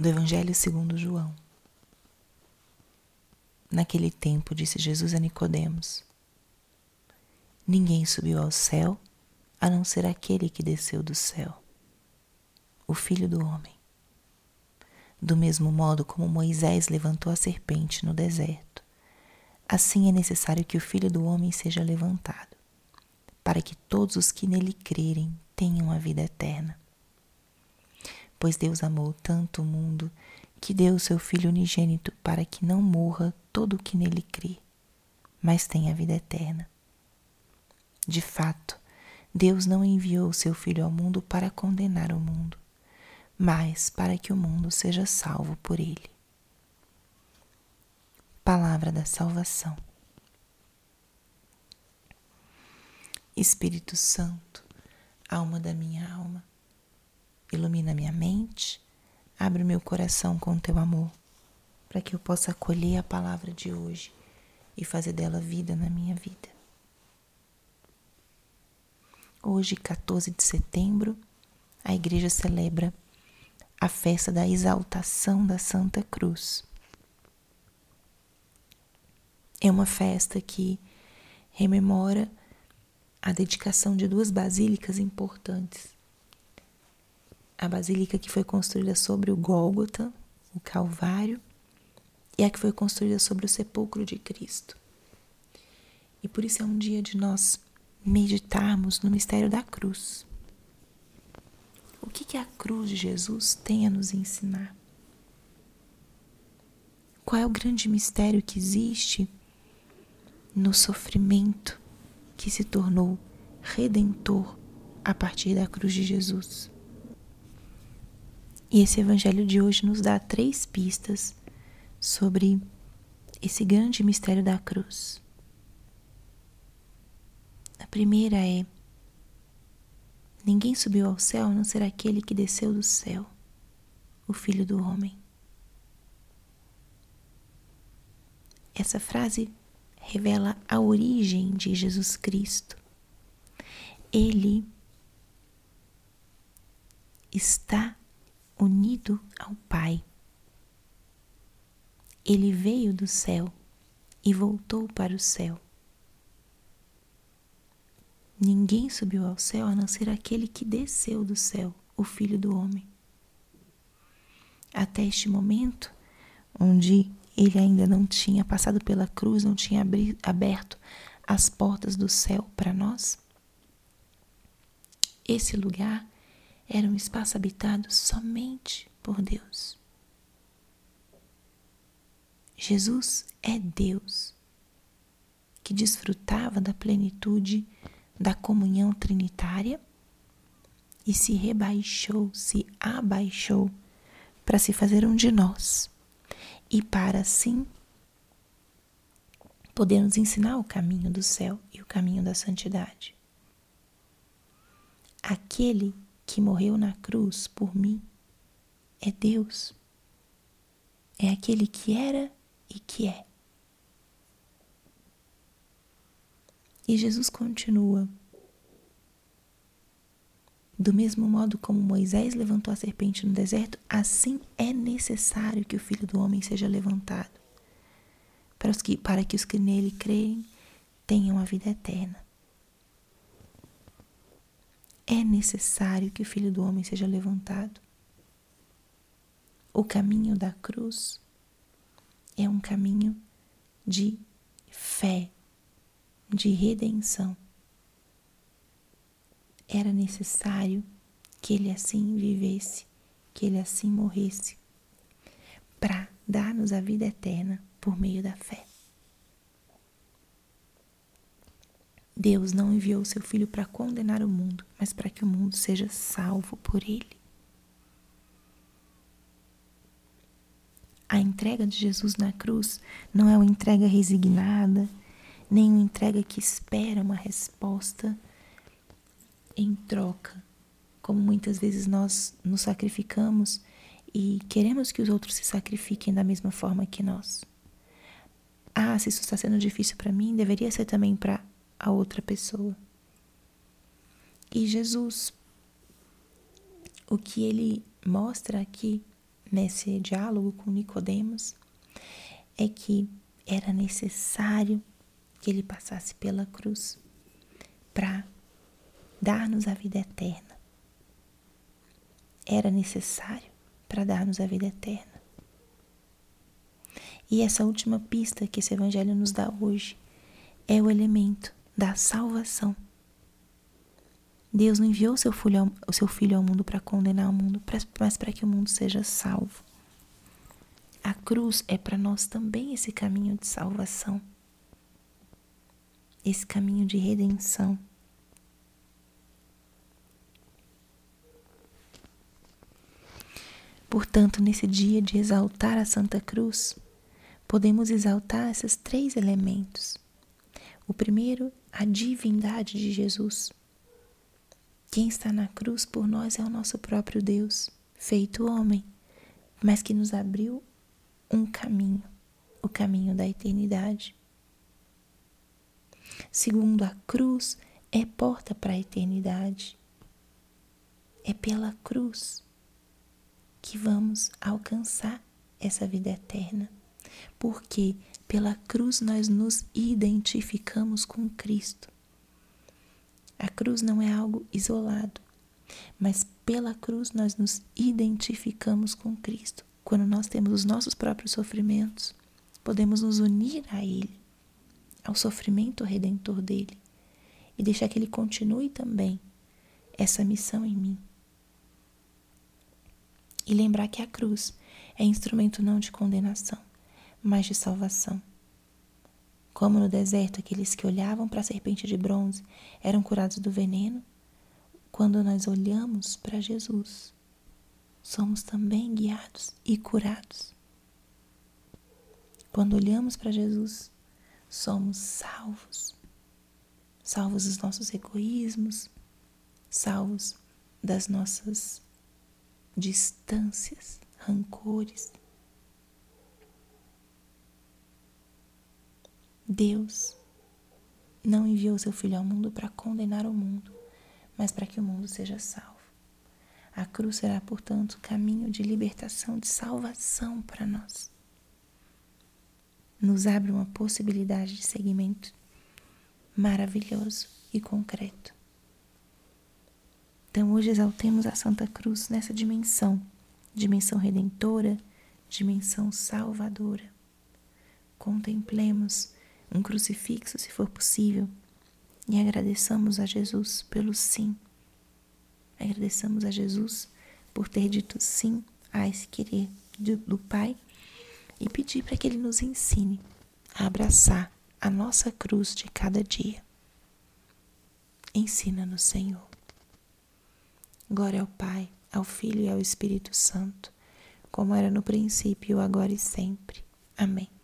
do Evangelho segundo João. Naquele tempo disse Jesus a Nicodemos: Ninguém subiu ao céu a não ser aquele que desceu do céu, o Filho do homem. Do mesmo modo como Moisés levantou a serpente no deserto, assim é necessário que o Filho do homem seja levantado, para que todos os que nele crerem tenham a vida eterna pois Deus amou tanto o mundo que deu o seu Filho unigênito para que não morra todo o que nele crê, mas tenha vida eterna. De fato, Deus não enviou o seu Filho ao mundo para condenar o mundo, mas para que o mundo seja salvo por ele. Palavra da Salvação. Espírito Santo, alma da minha alma, ilumina minha mente, abre meu coração com teu amor, para que eu possa acolher a palavra de hoje e fazer dela vida na minha vida. Hoje, 14 de setembro, a igreja celebra a festa da exaltação da Santa Cruz. É uma festa que rememora a dedicação de duas basílicas importantes a basílica que foi construída sobre o Gólgota, o Calvário, e a que foi construída sobre o sepulcro de Cristo. E por isso é um dia de nós meditarmos no mistério da cruz. O que, que a cruz de Jesus tem a nos ensinar? Qual é o grande mistério que existe no sofrimento que se tornou redentor a partir da cruz de Jesus? E esse evangelho de hoje nos dá três pistas sobre esse grande mistério da cruz. A primeira é: Ninguém subiu ao céu a não ser aquele que desceu do céu, o Filho do Homem. Essa frase revela a origem de Jesus Cristo. Ele está unido ao Pai. Ele veio do céu e voltou para o céu. Ninguém subiu ao céu a não ser aquele que desceu do céu, o Filho do Homem. Até este momento, onde ele ainda não tinha passado pela cruz, não tinha aberto as portas do céu para nós, esse lugar era um espaço habitado somente por Deus. Jesus é Deus que desfrutava da plenitude da comunhão trinitária e se rebaixou, se abaixou para se fazer um de nós e para assim poder nos ensinar o caminho do céu e o caminho da santidade. Aquele que morreu na cruz por mim é Deus. É aquele que era e que é. E Jesus continua. Do mesmo modo como Moisés levantou a serpente no deserto, assim é necessário que o Filho do Homem seja levantado, para, os que, para que os que nele creem tenham a vida eterna é necessário que o Filho do Homem seja levantado. O caminho da cruz é um caminho de fé, de redenção. Era necessário que ele assim vivesse, que ele assim morresse, para dar-nos a vida eterna por meio da fé. Deus não enviou seu Filho para condenar o mundo, mas para que o mundo seja salvo por ele. A entrega de Jesus na cruz não é uma entrega resignada, nem uma entrega que espera uma resposta em troca, como muitas vezes nós nos sacrificamos e queremos que os outros se sacrifiquem da mesma forma que nós. Ah, se isso está sendo difícil para mim, deveria ser também para a outra pessoa. E Jesus, o que ele mostra aqui nesse diálogo com Nicodemos é que era necessário que ele passasse pela cruz para dar-nos a vida eterna. Era necessário para dar-nos a vida eterna. E essa última pista que esse evangelho nos dá hoje é o elemento da salvação. Deus não enviou seu filho ao, o seu filho ao mundo para condenar o mundo, mas para que o mundo seja salvo. A cruz é para nós também esse caminho de salvação, esse caminho de redenção. Portanto, nesse dia de exaltar a Santa Cruz, podemos exaltar esses três elementos. O primeiro, a divindade de Jesus. Quem está na cruz por nós é o nosso próprio Deus, feito homem, mas que nos abriu um caminho, o caminho da eternidade. Segundo, a cruz é porta para a eternidade. É pela cruz que vamos alcançar essa vida eterna. Porque pela cruz nós nos identificamos com Cristo. A cruz não é algo isolado, mas pela cruz nós nos identificamos com Cristo. Quando nós temos os nossos próprios sofrimentos, podemos nos unir a Ele, ao sofrimento redentor dele, e deixar que Ele continue também essa missão em mim. E lembrar que a cruz é instrumento não de condenação, mas de salvação. Como no deserto, aqueles que olhavam para a serpente de bronze eram curados do veneno, quando nós olhamos para Jesus, somos também guiados e curados. Quando olhamos para Jesus, somos salvos. Salvos dos nossos egoísmos, salvos das nossas distâncias, rancores. Deus não enviou seu Filho ao mundo para condenar o mundo, mas para que o mundo seja salvo. A cruz será, portanto, caminho de libertação, de salvação para nós. Nos abre uma possibilidade de seguimento maravilhoso e concreto. Então, hoje exaltemos a Santa Cruz nessa dimensão dimensão redentora, dimensão salvadora. Contemplemos um crucifixo, se for possível, e agradeçamos a Jesus pelo sim Agradeçamos a Jesus por ter dito sim a esse querer do Pai e pedir para que Ele nos ensine a abraçar a nossa cruz de cada dia. Ensina-nos, Senhor. Glória ao Pai, ao Filho e ao Espírito Santo, como era no princípio, agora e sempre. Amém.